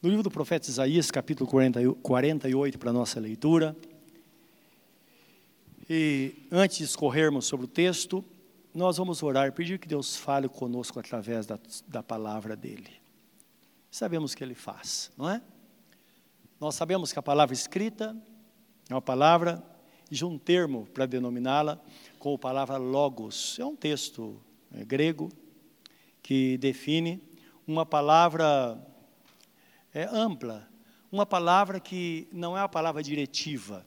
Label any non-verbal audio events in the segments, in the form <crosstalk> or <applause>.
no livro do profeta Isaías, capítulo 48, para nossa leitura. E antes de escorrermos sobre o texto, nós vamos orar pedir que Deus fale conosco através da, da palavra dele. Sabemos que ele faz, não é? Nós sabemos que a palavra escrita é uma palavra de um termo para denominá-la com a palavra logos. É um texto é, grego que define uma palavra é, ampla, uma palavra que não é uma palavra diretiva,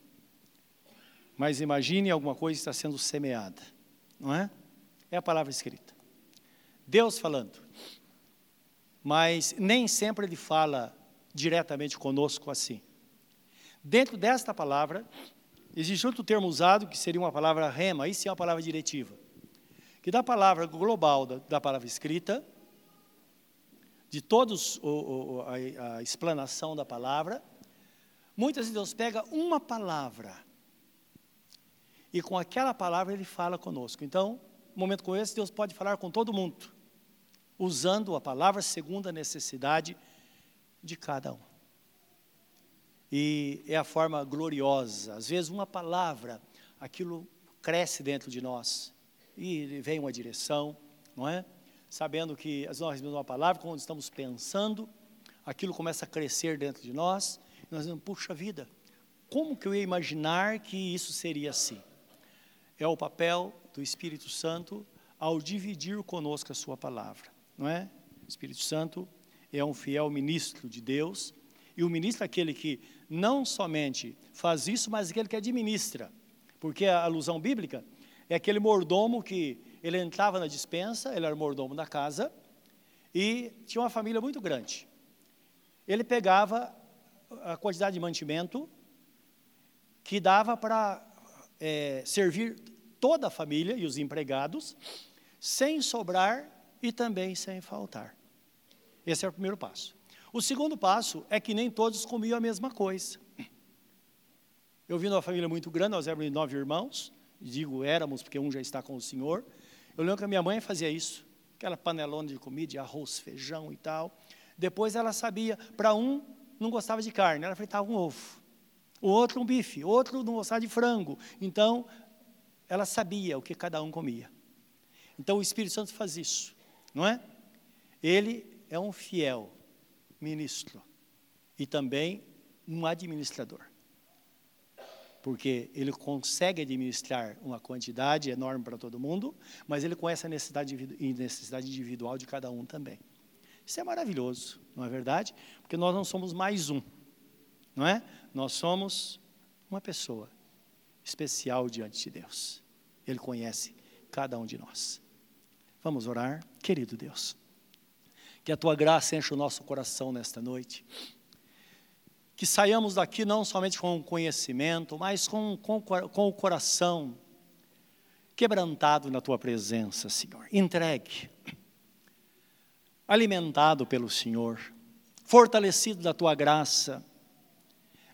mas imagine alguma coisa está sendo semeada, não é? É a palavra escrita. Deus falando. Mas nem sempre ele fala diretamente conosco assim. Dentro desta palavra, existe outro termo usado que seria uma palavra rema, isso é uma palavra diretiva. Que da palavra global, da, da palavra escrita, de todos a, a explanação da palavra, muitas vezes Deus pega uma palavra e com aquela palavra ele fala conosco. Então, um momento como esse, Deus pode falar com todo mundo, usando a palavra segundo a necessidade de cada um. E é a forma gloriosa. Às vezes, uma palavra, aquilo cresce dentro de nós e vem uma direção, não é? Sabendo que nós recebemos uma palavra, quando estamos pensando, aquilo começa a crescer dentro de nós, e nós dizemos, puxa vida, como que eu ia imaginar que isso seria assim? É o papel do Espírito Santo ao dividir conosco a sua palavra, não é? O Espírito Santo é um fiel ministro de Deus, e o ministro é aquele que não somente faz isso, mas aquele que administra, porque a alusão bíblica é aquele mordomo que ele entrava na dispensa, ele era mordomo da casa, e tinha uma família muito grande. Ele pegava a quantidade de mantimento que dava para é, servir toda a família e os empregados, sem sobrar e também sem faltar. Esse é o primeiro passo. O segundo passo é que nem todos comiam a mesma coisa. Eu vim de uma família muito grande, nós éramos nove irmãos, digo éramos porque um já está com o Senhor, eu lembro que a minha mãe fazia isso, aquela panelona de comida, de arroz, feijão e tal. Depois ela sabia, para um não gostava de carne, ela fritava um ovo. O outro um bife, outro não gostava de frango. Então, ela sabia o que cada um comia. Então o Espírito Santo faz isso, não é? Ele é um fiel ministro e também um administrador porque ele consegue administrar uma quantidade enorme para todo mundo, mas ele conhece a necessidade, individual de cada um também. Isso é maravilhoso, não é verdade? Porque nós não somos mais um, não é? Nós somos uma pessoa especial diante de Deus. Ele conhece cada um de nós. Vamos orar, querido Deus. Que a tua graça enche o nosso coração nesta noite que saiamos daqui não somente com conhecimento, mas com, com, com o coração quebrantado na tua presença, Senhor. Entregue, alimentado pelo Senhor, fortalecido da tua graça.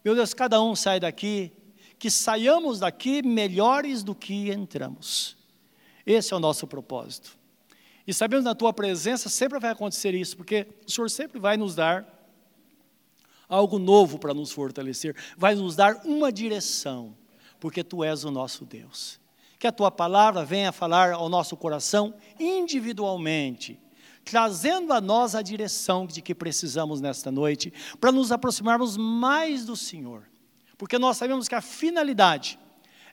Meu Deus, cada um sai daqui, que saiamos daqui melhores do que entramos. Esse é o nosso propósito. E sabemos na tua presença sempre vai acontecer isso, porque o Senhor sempre vai nos dar algo novo para nos fortalecer, vai nos dar uma direção, porque tu és o nosso Deus. Que a tua palavra venha falar ao nosso coração individualmente, trazendo a nós a direção de que precisamos nesta noite, para nos aproximarmos mais do Senhor, porque nós sabemos que a finalidade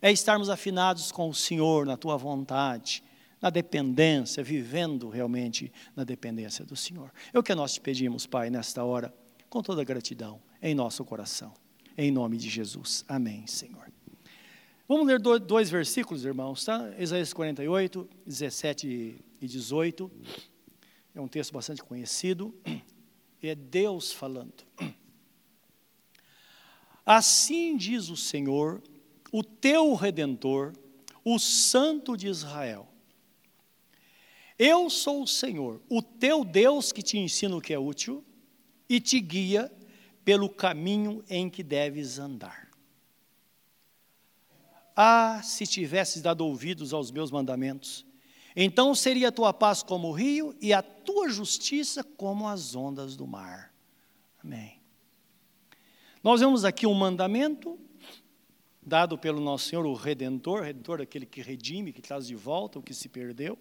é estarmos afinados com o Senhor, na tua vontade, na dependência, vivendo realmente na dependência do Senhor. É o que nós te pedimos, Pai, nesta hora com toda gratidão em nosso coração. Em nome de Jesus. Amém, Senhor. Vamos ler dois versículos, irmãos, tá? Isaías 48, 17 e 18. É um texto bastante conhecido. É Deus falando. Assim diz o Senhor, o teu redentor, o Santo de Israel. Eu sou o Senhor, o teu Deus que te ensina o que é útil e te guia pelo caminho em que deves andar. Ah, se tivesses dado ouvidos aos meus mandamentos, então seria a tua paz como o rio e a tua justiça como as ondas do mar. Amém. Nós vemos aqui um mandamento dado pelo nosso Senhor, o Redentor, Redentor aquele que redime, que traz de volta o que se perdeu,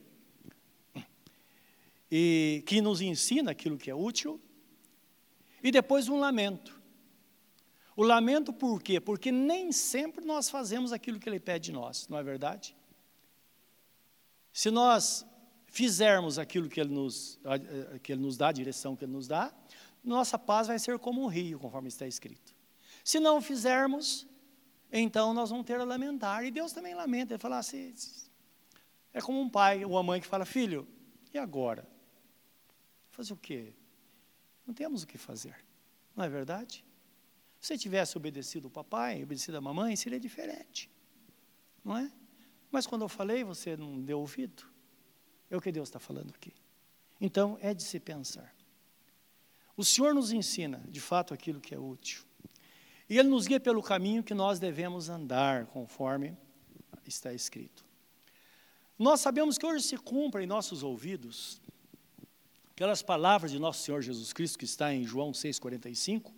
e que nos ensina aquilo que é útil, e depois um lamento. O lamento por quê? Porque nem sempre nós fazemos aquilo que Ele pede de nós, não é verdade? Se nós fizermos aquilo que Ele nos, que ele nos dá, a direção que Ele nos dá, nossa paz vai ser como um rio, conforme está escrito. Se não fizermos, então nós vamos ter a lamentar. E Deus também lamenta, Ele fala assim, é como um pai ou uma mãe que fala, filho, e agora? Fazer o quê? Não temos o que fazer, não é verdade? Se você tivesse obedecido o papai, obedecido a mamãe, seria diferente, não é? Mas quando eu falei, você não deu ouvido. É o que Deus está falando aqui. Então, é de se pensar. O Senhor nos ensina, de fato, aquilo que é útil. E Ele nos guia pelo caminho que nós devemos andar, conforme está escrito. Nós sabemos que hoje se cumpre em nossos ouvidos aquelas palavras de nosso Senhor Jesus Cristo, que está em João 6,45,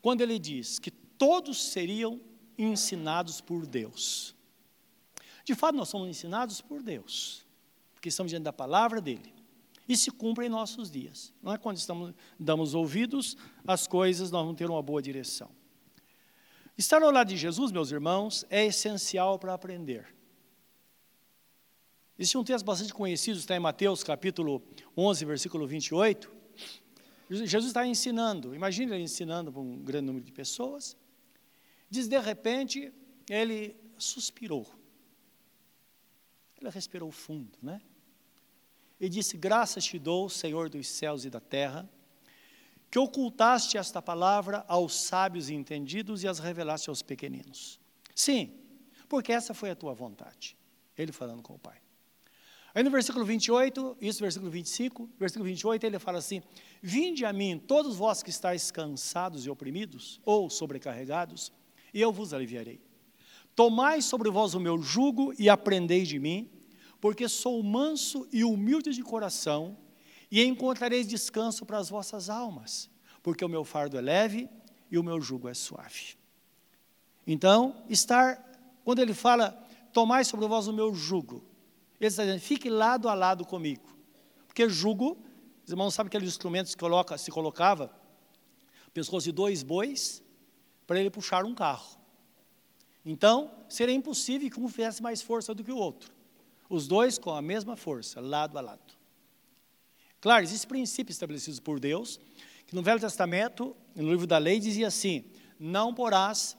quando ele diz que todos seriam ensinados por Deus. De fato, nós somos ensinados por Deus, porque estamos diante da palavra dele. E se cumpre em nossos dias. Não é quando estamos, damos ouvidos às coisas, nós vamos ter uma boa direção. Estar ao lado de Jesus, meus irmãos, é essencial para aprender. Existe um texto bastante conhecido, está em Mateus capítulo 11, versículo 28. Jesus está ensinando, imagine ele ensinando para um grande número de pessoas. Diz, de repente, ele suspirou. Ele respirou fundo, né? E disse, graças te dou, Senhor dos céus e da terra, que ocultaste esta palavra aos sábios e entendidos e as revelaste aos pequeninos. Sim, porque essa foi a tua vontade. Ele falando com o Pai. Aí no versículo 28, isso versículo 25, versículo 28, ele fala assim: Vinde a mim, todos vós que estáis cansados e oprimidos, ou sobrecarregados, e eu vos aliviarei. Tomai sobre vós o meu jugo e aprendei de mim, porque sou manso e humilde de coração, e encontrareis descanso para as vossas almas, porque o meu fardo é leve e o meu jugo é suave. Então, estar, quando ele fala, tomai sobre vós o meu jugo, ele está dizendo, fique lado a lado comigo. Porque jugo, os irmãos sabem aqueles instrumentos que coloca, se colocava, pescoço de dois bois, para ele puxar um carro. Então, seria impossível que um fizesse mais força do que o outro. Os dois com a mesma força, lado a lado. Claro, existem princípios estabelecidos por Deus, que no Velho Testamento, no livro da lei, dizia assim: não porás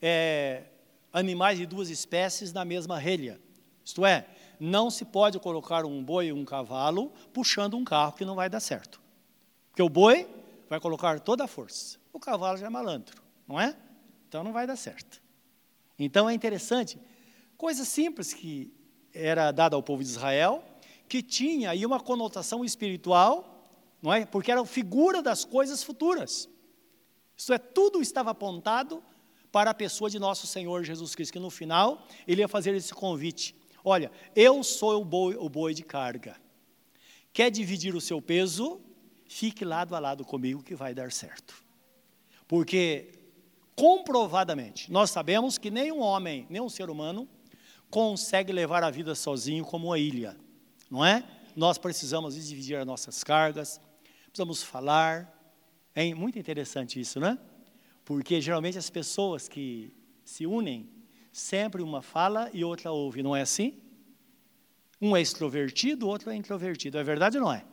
é, animais de duas espécies na mesma relha. Isto é, não se pode colocar um boi e um cavalo puxando um carro que não vai dar certo. Porque o boi vai colocar toda a força, o cavalo já é malandro, não é? Então não vai dar certo. Então é interessante, coisa simples que era dada ao povo de Israel, que tinha aí uma conotação espiritual, não é? Porque era figura das coisas futuras. Isso é, tudo estava apontado para a pessoa de nosso Senhor Jesus Cristo, que no final ele ia fazer esse convite. Olha, eu sou o boi, o boi de carga. Quer dividir o seu peso? Fique lado a lado comigo que vai dar certo. Porque comprovadamente, nós sabemos que nenhum homem, nenhum ser humano consegue levar a vida sozinho como uma ilha não é? Nós precisamos dividir as nossas cargas, precisamos falar. É muito interessante isso, né? Porque geralmente as pessoas que se unem, sempre uma fala e outra ouve, não é assim? Um é extrovertido, o outro é introvertido. É verdade ou não é?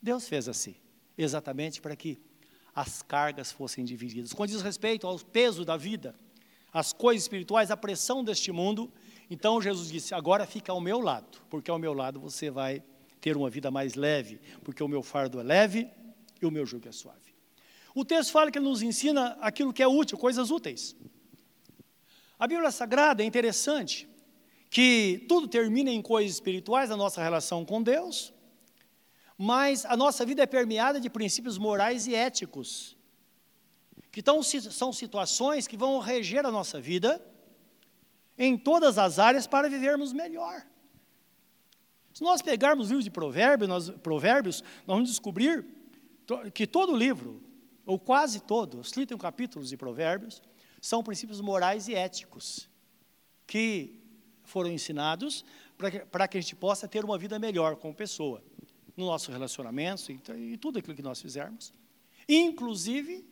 Deus fez assim, exatamente para que as cargas fossem divididas. Quando diz respeito ao peso da vida, as coisas espirituais, a pressão deste mundo, então Jesus disse: agora fica ao meu lado, porque ao meu lado você vai ter uma vida mais leve, porque o meu fardo é leve e o meu jugo é suave. O texto fala que ele nos ensina aquilo que é útil, coisas úteis. A Bíblia Sagrada é interessante que tudo termina em coisas espirituais, a nossa relação com Deus, mas a nossa vida é permeada de princípios morais e éticos, que tão, são situações que vão reger a nossa vida em todas as áreas para vivermos melhor. Se nós pegarmos o livro de provérbios nós, provérbios, nós vamos descobrir que todo livro, ou quase todos, os 31 capítulos de Provérbios, são princípios morais e éticos que foram ensinados para que, a gente possa ter uma vida melhor como pessoa, no nosso relacionamento e, e tudo aquilo que nós fizermos. Inclusive,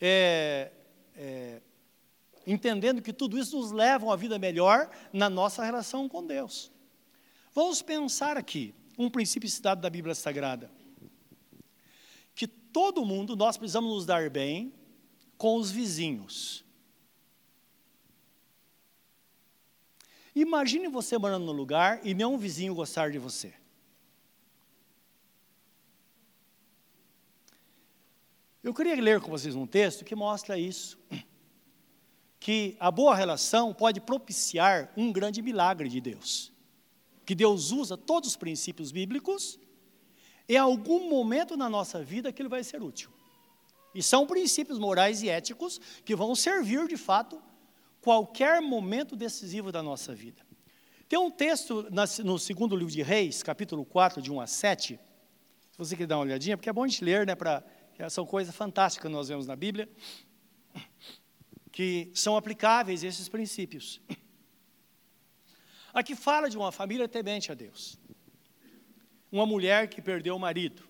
é, é, entendendo que tudo isso nos leva a uma vida melhor na nossa relação com Deus. Vamos pensar aqui, um princípio citado da Bíblia Sagrada, que todo mundo, nós precisamos nos dar bem com os vizinhos. Imagine você morando num lugar e nenhum vizinho gostar de você. Eu queria ler com vocês um texto que mostra isso. Que a boa relação pode propiciar um grande milagre de Deus. Que Deus usa todos os princípios bíblicos, em algum momento na nossa vida ele vai ser útil. E são princípios morais e éticos que vão servir de fato qualquer momento decisivo da nossa vida. Tem um texto no segundo livro de Reis, capítulo 4, de 1 a 7. Se você quer dar uma olhadinha, porque é bom a gente ler, né? Pra, são coisas fantásticas que nós vemos na Bíblia, que são aplicáveis esses princípios. Aqui fala de uma família temente a Deus. Uma mulher que perdeu o marido.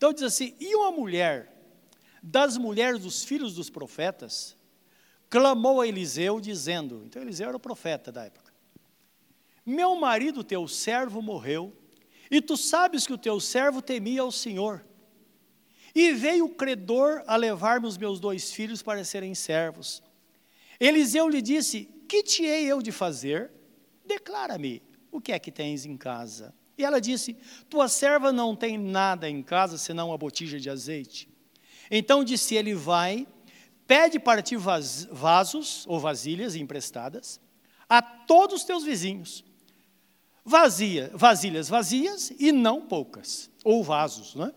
Então diz assim: e uma mulher das mulheres dos filhos dos profetas clamou a Eliseu, dizendo: então Eliseu era o profeta da época. Meu marido, teu servo, morreu, e tu sabes que o teu servo temia ao Senhor. E veio o credor a levar-me os meus dois filhos para serem servos. Eliseu lhe disse: Que te hei eu de fazer? Declara-me, o que é que tens em casa? E ela disse: Tua serva não tem nada em casa senão uma botija de azeite. Então disse ele: Vai, Pede para ti vasos ou vasilhas emprestadas a todos os teus vizinhos. Vazia, vasilhas vazias e não poucas, ou vasos, não é?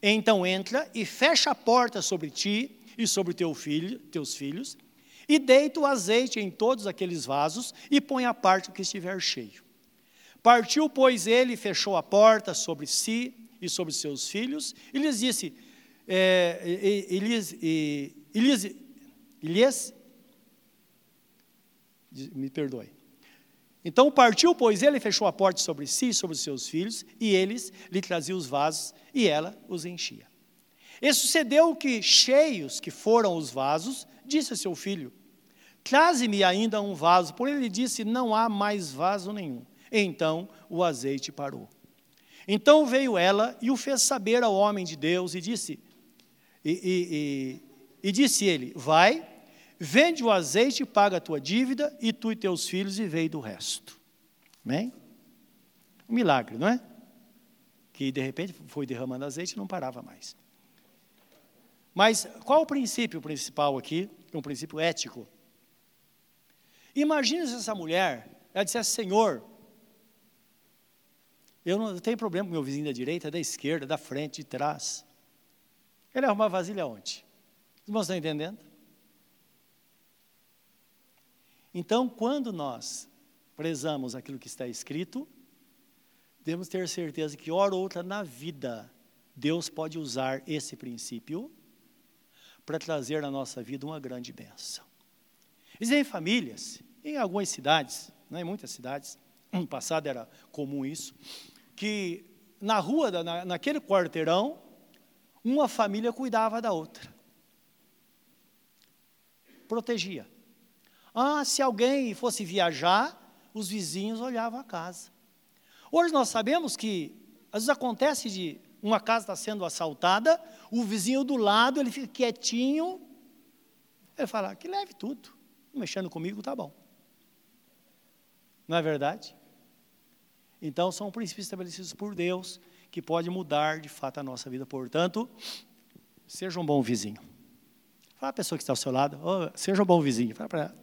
Então entra e fecha a porta sobre ti e sobre teu filho, teus filhos, e deita o azeite em todos aqueles vasos e põe a parte que estiver cheio. Partiu, pois, ele e fechou a porta sobre si e sobre seus filhos, e lhes disse: é, e, e, e, Elias, Elias, me perdoe. Então partiu, pois ele fechou a porta sobre si e sobre seus filhos, e eles lhe traziam os vasos, e ela os enchia. E sucedeu que, cheios que foram os vasos, disse a seu filho: Traze-me ainda um vaso. Porém ele disse: Não há mais vaso nenhum. Então o azeite parou. Então veio ela e o fez saber ao homem de Deus, e disse: e, e, e disse ele: Vai, vende o azeite, paga a tua dívida, e tu e teus filhos vivei do resto. Amém? Um milagre, não é? Que de repente foi derramando azeite e não parava mais. Mas qual o princípio principal aqui? Um princípio ético. Imagine se essa mulher, ela dissesse, Senhor, eu não tenho problema com meu vizinho da direita, da esquerda, da frente, de trás. Ele arruma vasilha onde? Os irmãos estão entendendo? Então, quando nós prezamos aquilo que está escrito, devemos ter certeza que, hora ou outra na vida, Deus pode usar esse princípio para trazer na nossa vida uma grande bênção. Existem famílias, em algumas cidades, não em muitas cidades, no passado era comum isso, que na rua, na, naquele quarteirão, uma família cuidava da outra protegia. Ah, se alguém fosse viajar, os vizinhos olhavam a casa. Hoje nós sabemos que às vezes acontece de uma casa está sendo assaltada, o vizinho do lado ele fica quietinho, ele fala que leve tudo, mexendo comigo tá bom. Não é verdade? Então são princípios estabelecidos por Deus que pode mudar de fato a nossa vida. Portanto, seja um bom vizinho. Fala a pessoa que está ao seu lado, oh, seja um bom vizinho. Fala para ela.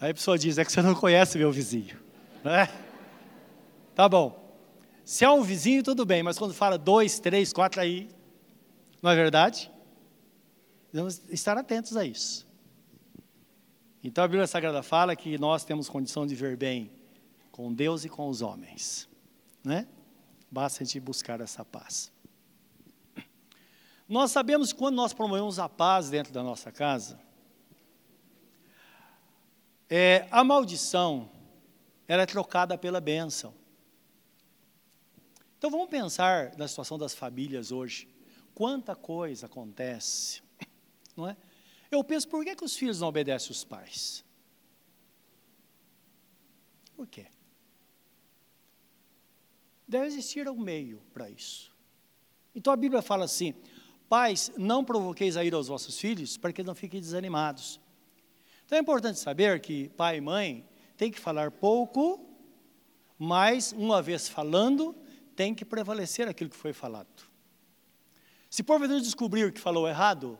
Aí a pessoa diz, é que você não conhece meu vizinho. Né? Tá bom. Se é um vizinho, tudo bem, mas quando fala dois, três, quatro aí, não é verdade? Vamos estar atentos a isso. Então a Bíblia Sagrada fala que nós temos condição de ver bem com Deus e com os homens. né? Basta a gente buscar essa paz. Nós sabemos que quando nós promovemos a paz dentro da nossa casa, é, a maldição ela é trocada pela bênção. Então vamos pensar na situação das famílias hoje. Quanta coisa acontece, não é? Eu penso, por que, que os filhos não obedecem os pais? Por quê? Deve existir um meio para isso. Então a Bíblia fala assim: Pais, não provoqueis a ira aos vossos filhos, para que não fiquem desanimados. Então é importante saber que pai e mãe tem que falar pouco, mas uma vez falando, tem que prevalecer aquilo que foi falado. Se porventura descobrir que falou errado,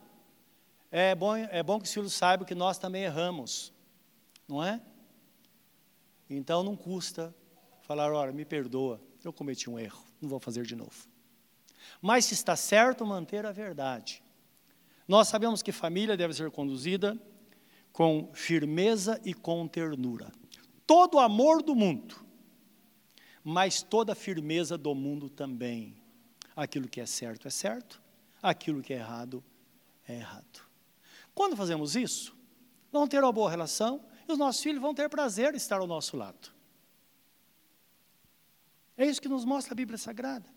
é bom, é bom que os filhos saibam que nós também erramos, não é? Então não custa falar, olha, me perdoa, eu cometi um erro, não vou fazer de novo. Mas se está certo, manter a verdade. Nós sabemos que família deve ser conduzida com firmeza e com ternura. Todo o amor do mundo, mas toda a firmeza do mundo também. Aquilo que é certo é certo, aquilo que é errado é errado. Quando fazemos isso, vamos ter uma boa relação e os nossos filhos vão ter prazer em estar ao nosso lado. É isso que nos mostra a Bíblia Sagrada.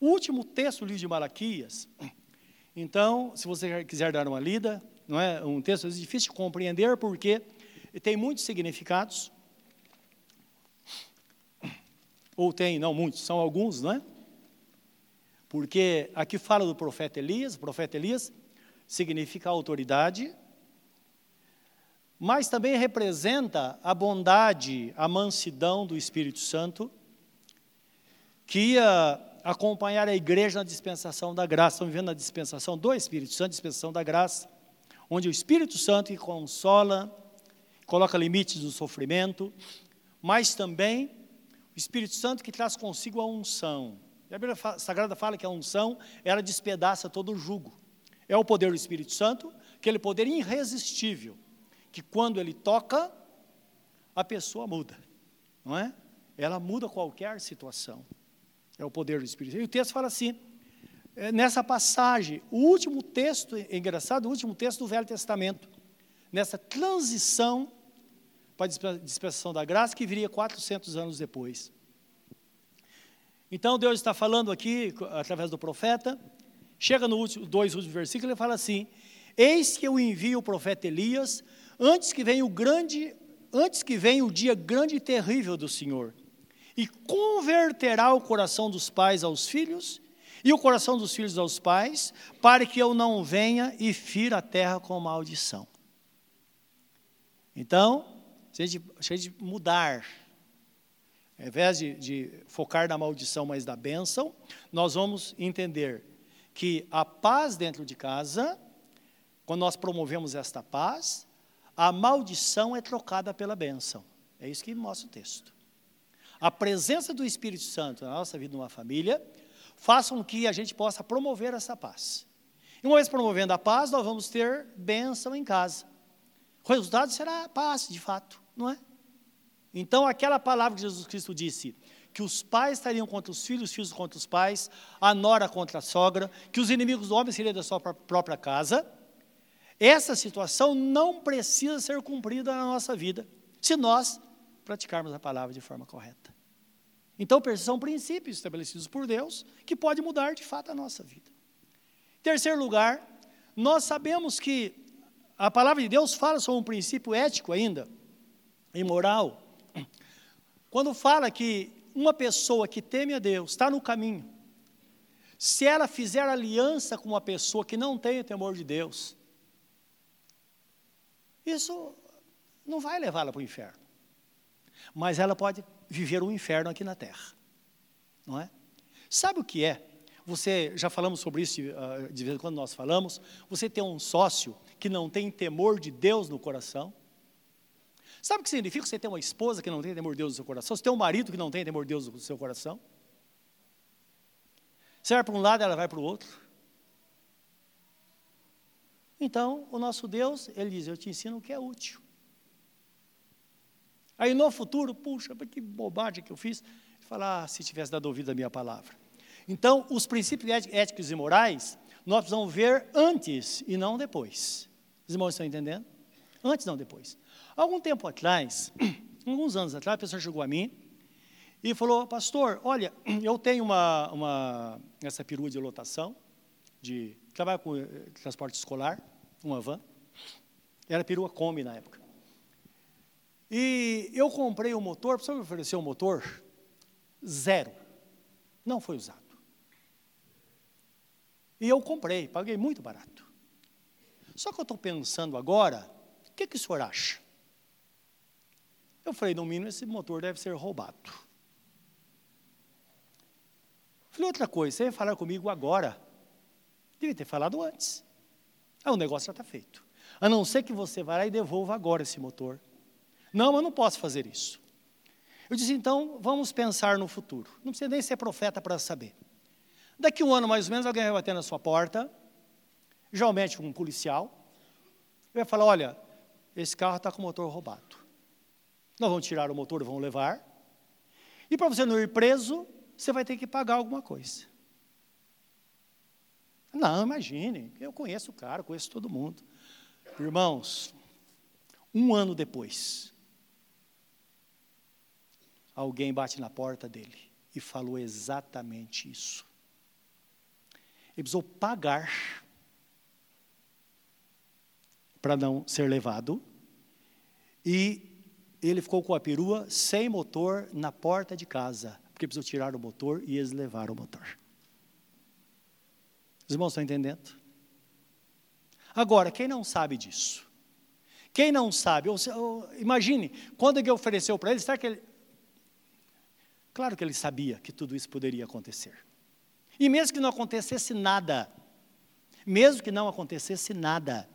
O último texto do livro de Malaquias, então, se você quiser dar uma lida, não é um texto difícil de compreender porque tem muitos significados. Ou tem, não muitos, são alguns, não é? Porque aqui fala do profeta Elias, o profeta Elias significa autoridade, mas também representa a bondade, a mansidão do Espírito Santo, que ia acompanhar a igreja na dispensação da graça. Estamos vivendo na dispensação do Espírito Santo, dispensação da graça, onde o Espírito Santo que consola, coloca limites no sofrimento, mas também o Espírito Santo que traz consigo a unção. a Bíblia Sagrada fala que a unção, ela despedaça todo o jugo. É o poder do Espírito Santo, aquele poder irresistível, que quando ele toca, a pessoa muda, não é? Ela muda qualquer situação. É o poder do Espírito. E o texto fala assim, é, nessa passagem, o último texto, é engraçado, o último texto do Velho Testamento, nessa transição para a dispensação da graça, que viria 400 anos depois. Então, Deus está falando aqui, através do profeta, chega no último, dois últimos versículos, ele fala assim, Eis que eu envio o profeta Elias, antes que venha o grande, antes que venha o dia grande e terrível do Senhor, e converterá o coração dos pais aos filhos e o coração dos filhos aos pais, para que eu não venha e fira a terra com maldição. Então, se a gente, se a gente mudar, ao invés de, de focar na maldição, mas da bênção, nós vamos entender que a paz dentro de casa, quando nós promovemos esta paz, a maldição é trocada pela bênção. É isso que mostra o texto a presença do Espírito Santo na nossa vida, numa família, façam que a gente possa promover essa paz. E uma vez promovendo a paz, nós vamos ter bênção em casa. O resultado será paz, de fato, não é? Então, aquela palavra que Jesus Cristo disse, que os pais estariam contra os filhos, os filhos contra os pais, a nora contra a sogra, que os inimigos do homem seriam da sua própria casa, essa situação não precisa ser cumprida na nossa vida, se nós praticarmos a palavra de forma correta. Então, são princípios estabelecidos por Deus que pode mudar de fato a nossa vida. Terceiro lugar, nós sabemos que a palavra de Deus fala sobre um princípio ético ainda, e moral, quando fala que uma pessoa que teme a Deus está no caminho, se ela fizer aliança com uma pessoa que não tem o temor de Deus, isso não vai levá-la para o inferno mas ela pode viver um inferno aqui na terra. Não é? Sabe o que é? Você, já falamos sobre isso uh, de vez em quando nós falamos, você tem um sócio que não tem temor de Deus no coração. Sabe o que significa você ter uma esposa que não tem temor de Deus no seu coração? Você tem um marido que não tem temor de Deus no seu coração? Você vai para um lado, ela vai para o outro. Então, o nosso Deus, ele diz: Eu te ensino o que é útil. Aí no futuro, puxa, que bobagem que eu fiz. Falar, ah, se tivesse dado ouvido à minha palavra. Então, os princípios éticos e morais, nós precisamos ver antes e não depois. Os irmãos estão entendendo? Antes, não depois. Algum tempo atrás, <clears throat> alguns anos atrás, a pessoa chegou a mim e falou, pastor, olha, <clears throat> eu tenho uma, uma essa perua de lotação, de trabalho com eh, transporte escolar, uma van, era perua Kombi na época. E eu comprei o um motor, pessoa me ofereceu um motor, zero, não foi usado. E eu comprei, paguei muito barato. Só que eu estou pensando agora, o que, que o senhor acha? Eu falei, no mínimo, esse motor deve ser roubado. Falei, outra coisa, você ia falar comigo agora. Devia ter falado antes. Ah, o negócio já está feito. A não ser que você vá lá e devolva agora esse motor. Não, mas não posso fazer isso. Eu disse, então, vamos pensar no futuro. Não precisa nem ser profeta para saber. Daqui um ano, mais ou menos, alguém vai bater na sua porta, geralmente um policial, e vai falar, olha, esse carro está com o motor roubado. Nós vamos tirar o motor, vamos levar. E para você não ir preso, você vai ter que pagar alguma coisa. Não, imagine, eu conheço o cara, conheço todo mundo. Irmãos, um ano depois, alguém bate na porta dele e falou exatamente isso. Ele precisou pagar para não ser levado. E ele ficou com a perua sem motor na porta de casa porque precisou tirar o motor e eles levaram o motor. Os irmãos estão entendendo? Agora, quem não sabe disso? Quem não sabe, ou, ou, imagine, quando ele ofereceu para ele, será que ele. Claro que ele sabia que tudo isso poderia acontecer. E mesmo que não acontecesse nada, mesmo que não acontecesse nada,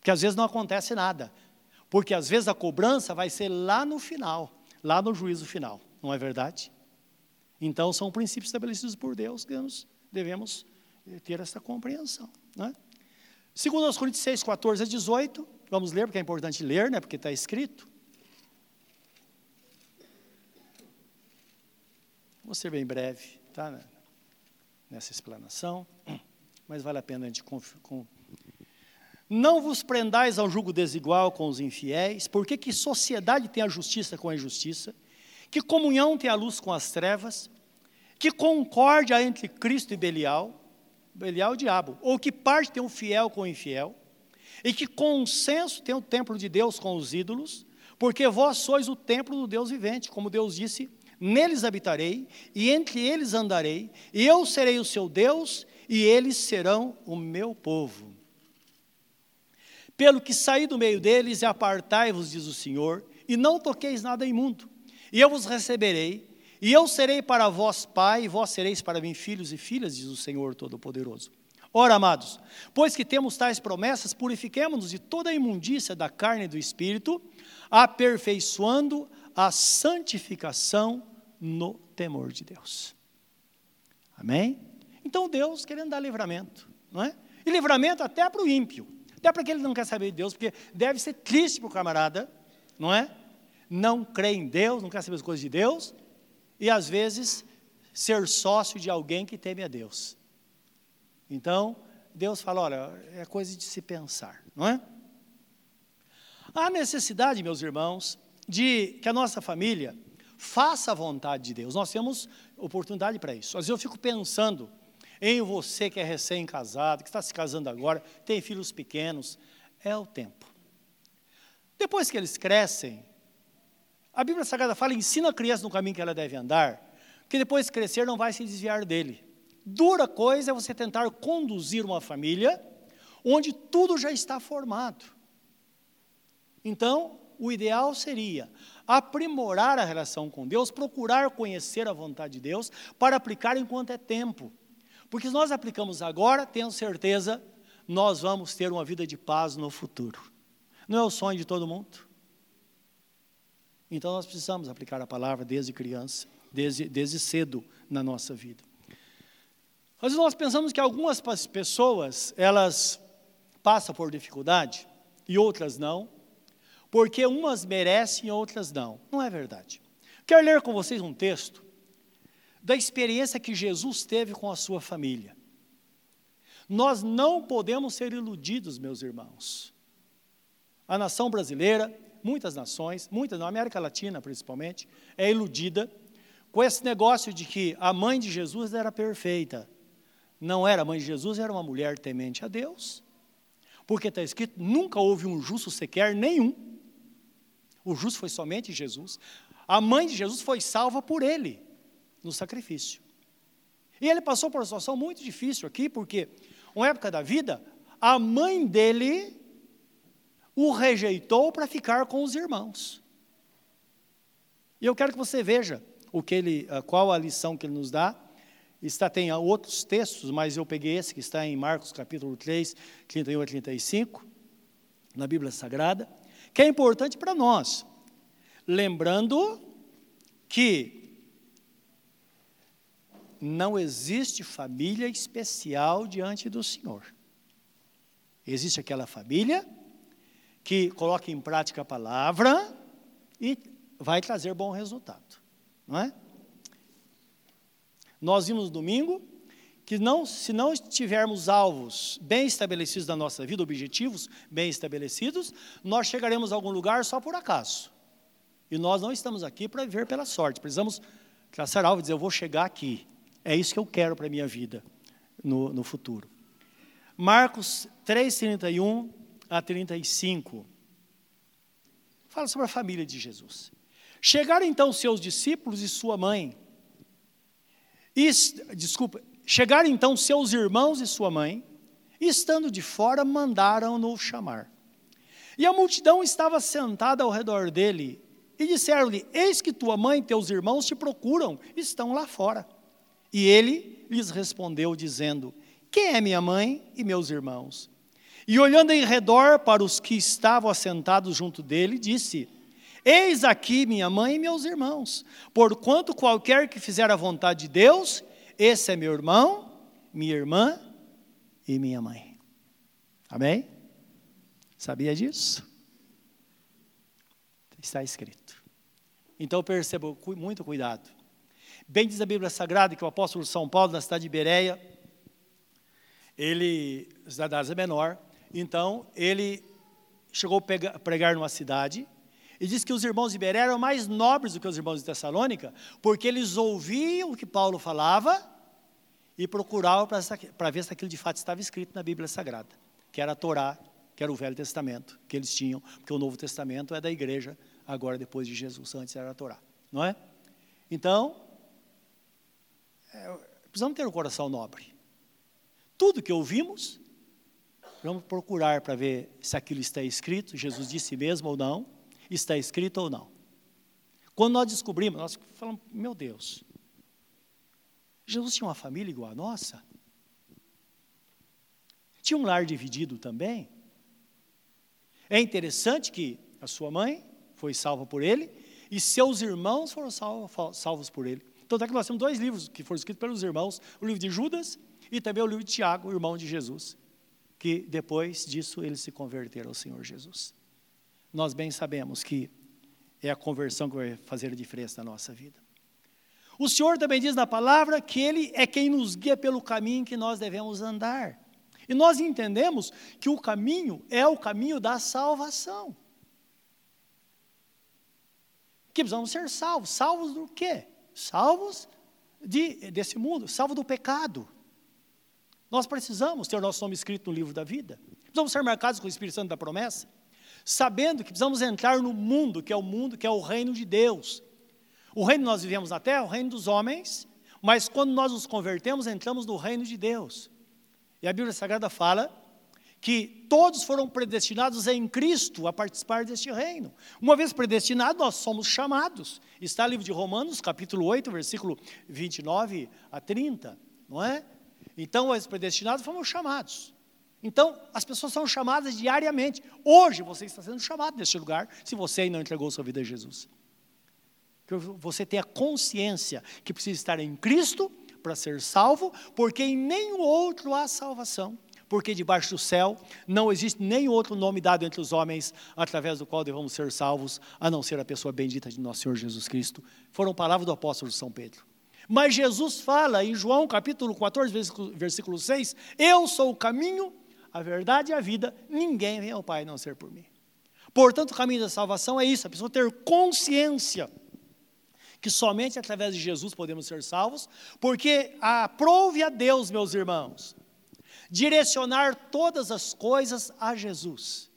porque às vezes não acontece nada, porque às vezes a cobrança vai ser lá no final, lá no juízo final não é verdade? Então, são princípios estabelecidos por Deus que nós devemos eh, ter essa compreensão. Não é? Segundo aos Coríntios 6, 14 a 18, vamos ler, porque é importante ler, né, porque está escrito. Vou ser bem breve, tá, né, nessa explanação, mas vale a pena a gente não vos prendais ao jugo desigual com os infiéis, porque que sociedade tem a justiça com a injustiça? Que comunhão tem a luz com as trevas? Que concórdia entre Cristo e Belial? Belial é o diabo. Ou que parte tem o fiel com o infiel? E que consenso tem o templo de Deus com os ídolos? Porque vós sois o templo do Deus vivente, como Deus disse, neles habitarei, e entre eles andarei, e eu serei o seu Deus, e eles serão o meu povo. Pelo que saí do meio deles e apartai-vos, diz o Senhor, e não toqueis nada imundo, e eu vos receberei, e eu serei para vós pai, e vós sereis para mim filhos e filhas, diz o Senhor Todo-Poderoso. Ora, amados, pois que temos tais promessas, purifiquemos-nos de toda a imundícia da carne e do espírito, aperfeiçoando a santificação no temor de Deus. Amém? Então Deus querendo dar livramento, não é? E livramento até para o ímpio, até para que não quer saber de Deus, porque deve ser triste para o camarada, não é? não crê em Deus, não quer saber as coisas de Deus, e às vezes ser sócio de alguém que teme a Deus. Então, Deus fala: olha, é coisa de se pensar, não é? Há necessidade, meus irmãos, de que a nossa família faça a vontade de Deus. Nós temos oportunidade para isso. Às vezes eu fico pensando em você que é recém-casado, que está se casando agora, tem filhos pequenos, é o tempo. Depois que eles crescem, a Bíblia Sagrada fala: ensina a criança no caminho que ela deve andar, que depois de crescer não vai se desviar dele. Dura coisa é você tentar conduzir uma família onde tudo já está formado. Então, o ideal seria aprimorar a relação com Deus, procurar conhecer a vontade de Deus para aplicar enquanto é tempo. Porque se nós aplicamos agora, tenho certeza, nós vamos ter uma vida de paz no futuro. Não é o sonho de todo mundo? Então nós precisamos aplicar a palavra desde criança, desde, desde cedo na nossa vida. Às vezes nós pensamos que algumas pessoas, elas passam por dificuldade e outras não, porque umas merecem e outras não. Não é verdade. Quero ler com vocês um texto da experiência que Jesus teve com a sua família. Nós não podemos ser iludidos, meus irmãos. A nação brasileira, muitas nações, muitas na América Latina principalmente, é iludida com esse negócio de que a mãe de Jesus era perfeita. Não era a mãe de Jesus, era uma mulher temente a Deus. Porque está escrito: nunca houve um justo sequer nenhum. O justo foi somente Jesus. A mãe de Jesus foi salva por ele no sacrifício. E ele passou por uma situação muito difícil aqui, porque uma época da vida, a mãe dele o rejeitou para ficar com os irmãos. E eu quero que você veja o que ele, qual a lição que ele nos dá. Está, tem outros textos, mas eu peguei esse que está em Marcos capítulo 3, 31 a 35, na Bíblia Sagrada, que é importante para nós. Lembrando que não existe família especial diante do Senhor. Existe aquela família que coloca em prática a palavra e vai trazer bom resultado, não é? Nós vimos no domingo que não, se não tivermos alvos bem estabelecidos na nossa vida, objetivos bem estabelecidos, nós chegaremos a algum lugar só por acaso. E nós não estamos aqui para viver pela sorte. Precisamos traçar alvo e dizer, eu vou chegar aqui. É isso que eu quero para a minha vida no, no futuro. Marcos 3, 31 a 35. Fala sobre a família de Jesus. Chegaram então seus discípulos e sua mãe. E, desculpa, chegaram então seus irmãos e sua mãe, e estando de fora, mandaram-no chamar. E a multidão estava sentada ao redor dele, e disseram-lhe: Eis que tua mãe e teus irmãos te procuram, estão lá fora. E ele lhes respondeu, dizendo: Quem é minha mãe e meus irmãos? E olhando em redor para os que estavam assentados junto dele, disse: Eis aqui minha mãe e meus irmãos. Porquanto qualquer que fizer a vontade de Deus, esse é meu irmão, minha irmã e minha mãe. Amém? Sabia disso? Está escrito. Então perceba muito cuidado. Bem diz a Bíblia Sagrada que o apóstolo São Paulo, na cidade de Bereia, ele, cidade da Ásia Menor, então ele chegou a pregar numa cidade e diz que os irmãos de Bereia eram mais nobres do que os irmãos de Tessalônica, porque eles ouviam o que Paulo falava e procuravam para ver se aquilo de fato estava escrito na Bíblia Sagrada, que era a Torá, que era o Velho Testamento que eles tinham, porque o Novo Testamento é da igreja, agora depois de Jesus, antes era a Torá, não é? Então, é, precisamos ter um coração nobre. Tudo que ouvimos, vamos procurar para ver se aquilo está escrito, Jesus disse mesmo ou não, está escrito ou não. Quando nós descobrimos, nós falamos, meu Deus, Jesus tinha uma família igual a nossa? Tinha um lar dividido também? É interessante que a sua mãe foi salva por ele e seus irmãos foram salvos por ele. Tanto é que nós temos dois livros que foram escritos pelos irmãos, o livro de Judas e também o livro de Tiago, o irmão de Jesus, que depois disso eles se converteram ao Senhor Jesus. Nós bem sabemos que é a conversão que vai fazer a diferença na nossa vida. O Senhor também diz na palavra que Ele é quem nos guia pelo caminho que nós devemos andar. E nós entendemos que o caminho é o caminho da salvação. Que precisamos ser salvos. Salvos do quê? Salvos de, desse mundo, salvos do pecado. Nós precisamos ter o nosso nome escrito no livro da vida. Precisamos ser marcados com o Espírito Santo da promessa, sabendo que precisamos entrar no mundo, que é o mundo, que é o reino de Deus. O reino que nós vivemos na terra é o reino dos homens, mas quando nós nos convertemos, entramos no reino de Deus. E a Bíblia Sagrada fala que todos foram predestinados em Cristo a participar deste reino. Uma vez predestinados, nós somos chamados. Está no livro de Romanos, capítulo 8, versículo 29 a 30, não é? Então, os predestinados fomos chamados. Então, as pessoas são chamadas diariamente. Hoje você está sendo chamado neste lugar, se você ainda não entregou sua vida a Jesus. Que você tenha consciência que precisa estar em Cristo para ser salvo, porque em nenhum outro há salvação porque debaixo do céu não existe nem outro nome dado entre os homens através do qual devemos ser salvos, a não ser a pessoa bendita de nosso Senhor Jesus Cristo. Foram palavras do apóstolo São Pedro. Mas Jesus fala em João capítulo 14, versículo, versículo 6: Eu sou o caminho, a verdade e a vida, ninguém vem ao Pai a não ser por mim. Portanto, o caminho da salvação é isso, a pessoa ter consciência que somente através de Jesus podemos ser salvos, porque aprove a Deus, meus irmãos, direcionar todas as coisas a Jesus.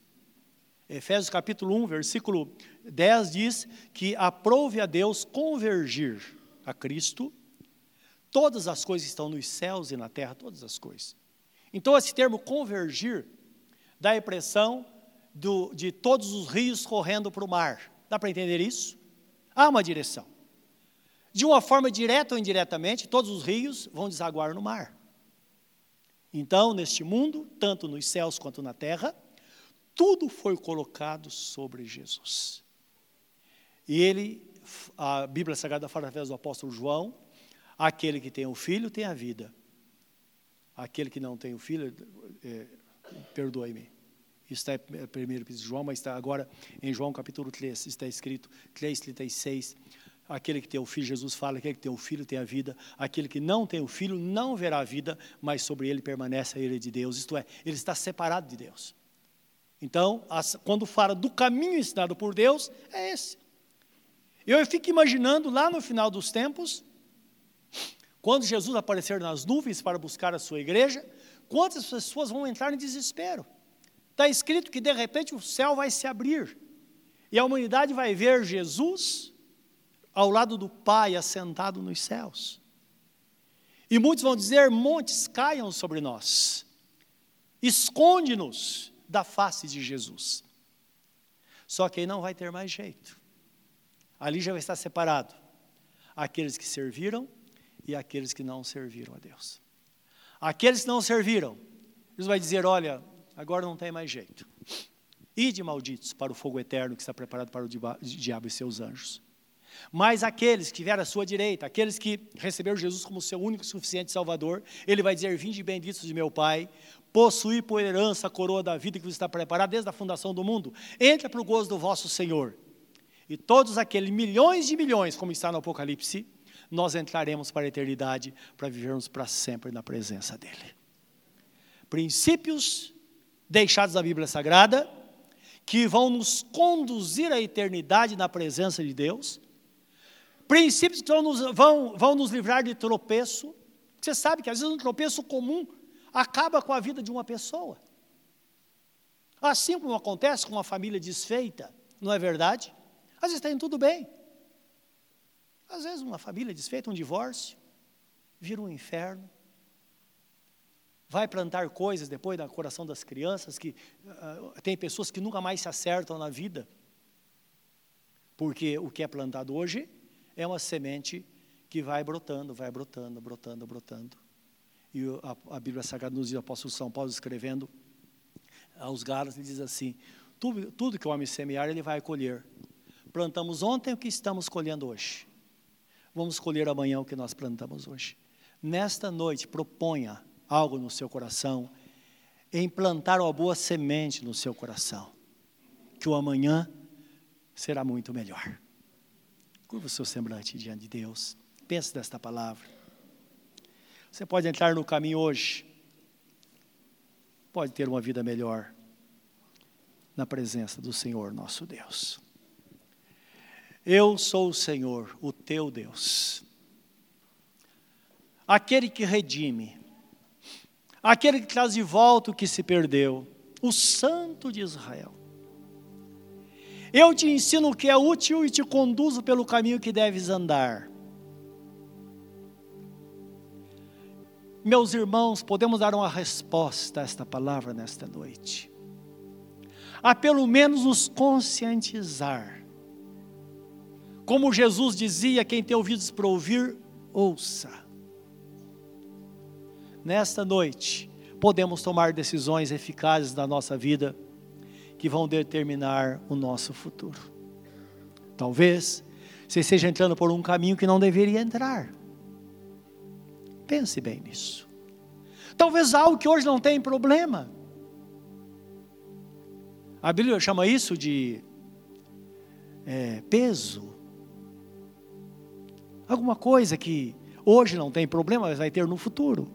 Efésios capítulo 1, versículo 10 diz que aprove a Deus convergir a Cristo todas as coisas estão nos céus e na terra, todas as coisas. Então, esse termo convergir dá a impressão do, de todos os rios correndo para o mar. Dá para entender isso? Há uma direção. De uma forma direta ou indiretamente, todos os rios vão desaguar no mar. Então, neste mundo, tanto nos céus quanto na terra, tudo foi colocado sobre Jesus. E ele, a Bíblia Sagrada fala através do apóstolo João, aquele que tem o filho tem a vida. Aquele que não tem o filho, é, perdoe-me. Está em primeiro de João, mas está agora em João capítulo 3, está escrito 3,36. Aquele que tem o filho, Jesus fala, aquele que tem o filho tem a vida, aquele que não tem o filho não verá a vida, mas sobre ele permanece a ira de Deus, isto é, ele está separado de Deus. Então, as, quando fala do caminho ensinado por Deus, é esse. Eu fico imaginando lá no final dos tempos, quando Jesus aparecer nas nuvens para buscar a sua igreja, quantas pessoas vão entrar em desespero? Está escrito que de repente o céu vai se abrir e a humanidade vai ver Jesus ao lado do Pai assentado nos céus. E muitos vão dizer: montes caiam sobre nós, esconde-nos da face de Jesus. Só que aí não vai ter mais jeito. Ali já vai estar separado aqueles que serviram e aqueles que não serviram a Deus. Aqueles que não serviram, Deus vai dizer: olha, agora não tem mais jeito. Ide malditos para o fogo eterno que está preparado para o diabo e seus anjos. Mas aqueles que vieram à sua direita, aqueles que receberam Jesus como seu único e suficiente Salvador, ele vai dizer: Vinde benditos de meu Pai, possuí por herança a coroa da vida que vos está preparada desde a fundação do mundo. Entra para o gozo do vosso Senhor. E todos aqueles milhões de milhões, como está no Apocalipse, nós entraremos para a eternidade para vivermos para sempre na presença dEle. Princípios deixados na Bíblia Sagrada que vão nos conduzir à eternidade na presença de Deus Princípios que vão nos, vão, vão nos livrar de tropeço. Você sabe que às vezes um tropeço comum acaba com a vida de uma pessoa. Assim como acontece com uma família desfeita, não é verdade? Às vezes tem tudo bem. Às vezes uma família desfeita, um divórcio, vira um inferno. Vai plantar coisas depois no coração das crianças que uh, tem pessoas que nunca mais se acertam na vida. Porque o que é plantado hoje é uma semente que vai brotando, vai brotando, brotando, brotando. E a, a Bíblia Sagrada nos diz, o apóstolo São Paulo escrevendo aos Gálatas, ele diz assim, tudo, tudo que o homem semear, ele vai colher. Plantamos ontem o que estamos colhendo hoje. Vamos colher amanhã o que nós plantamos hoje. Nesta noite, proponha algo no seu coração, em plantar uma boa semente no seu coração, que o amanhã será muito melhor. Curva o seu semblante diante de Deus. Pense nesta palavra. Você pode entrar no caminho hoje. Pode ter uma vida melhor na presença do Senhor nosso Deus. Eu sou o Senhor, o teu Deus. Aquele que redime, aquele que traz de volta o que se perdeu, o Santo de Israel. Eu te ensino o que é útil e te conduzo pelo caminho que deves andar. Meus irmãos, podemos dar uma resposta a esta palavra nesta noite. A pelo menos nos conscientizar. Como Jesus dizia: quem tem ouvidos para ouvir, ouça. Nesta noite, podemos tomar decisões eficazes na nossa vida que vão determinar o nosso futuro. Talvez você esteja entrando por um caminho que não deveria entrar. Pense bem nisso. Talvez algo que hoje não tem problema. A Bíblia chama isso de é, peso. Alguma coisa que hoje não tem problema, mas vai ter no futuro.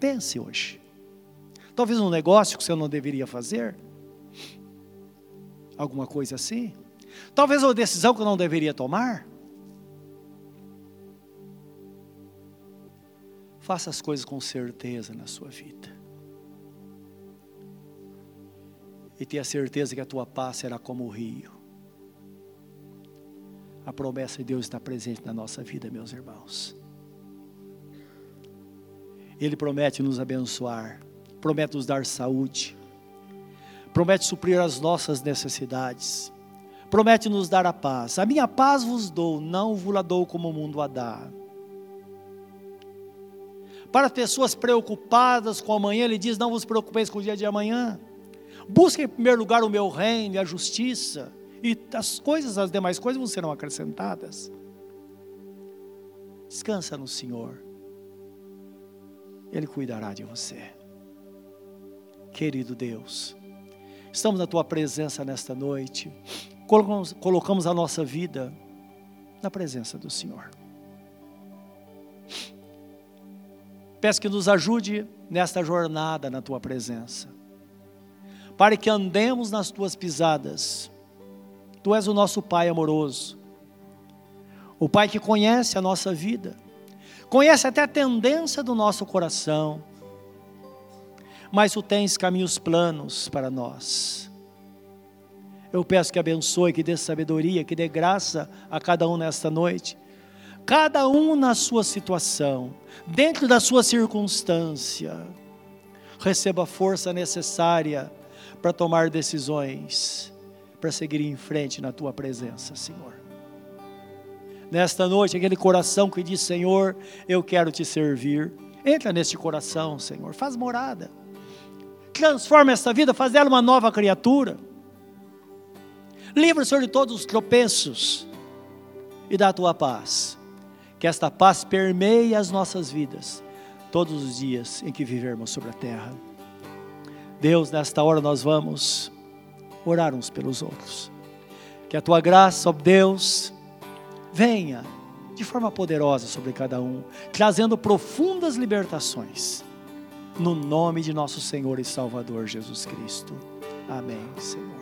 Pense hoje. Talvez um negócio que você não deveria fazer. Alguma coisa assim. Talvez uma decisão que eu não deveria tomar. Faça as coisas com certeza na sua vida. E tenha certeza que a tua paz será como o rio. A promessa de Deus está presente na nossa vida, meus irmãos. Ele promete nos abençoar, promete nos dar saúde, promete suprir as nossas necessidades, promete nos dar a paz. A minha paz vos dou, não vos la dou como o mundo a dá. Para as pessoas preocupadas com amanhã, ele diz: Não vos preocupeis com o dia de amanhã. Busquem em primeiro lugar o meu reino e a justiça, e as coisas, as demais coisas vão serão acrescentadas. Descansa no Senhor, Ele cuidará de você. Querido Deus, estamos na tua presença nesta noite, colocamos, colocamos a nossa vida na presença do Senhor. Peço que nos ajude nesta jornada na tua presença, para que andemos nas tuas pisadas. Tu és o nosso Pai amoroso, o Pai que conhece a nossa vida, conhece até a tendência do nosso coração, mas tu tens caminhos planos para nós. Eu peço que abençoe, que dê sabedoria, que dê graça a cada um nesta noite, cada um na sua situação, dentro da sua circunstância, receba a força necessária para tomar decisões, para seguir em frente na tua presença, Senhor. Nesta noite, aquele coração que diz: Senhor, eu quero te servir. Entra neste coração, Senhor, faz morada. Transforma esta vida, faz dela uma nova criatura. Livra, Senhor, de todos os tropeços e dá a tua paz que esta paz permeie as nossas vidas todos os dias em que vivermos sobre a terra. Deus, nesta hora nós vamos orar uns pelos outros. Que a tua graça, ó Deus, venha de forma poderosa sobre cada um, trazendo profundas libertações. No nome de nosso Senhor e Salvador Jesus Cristo. Amém, Senhor.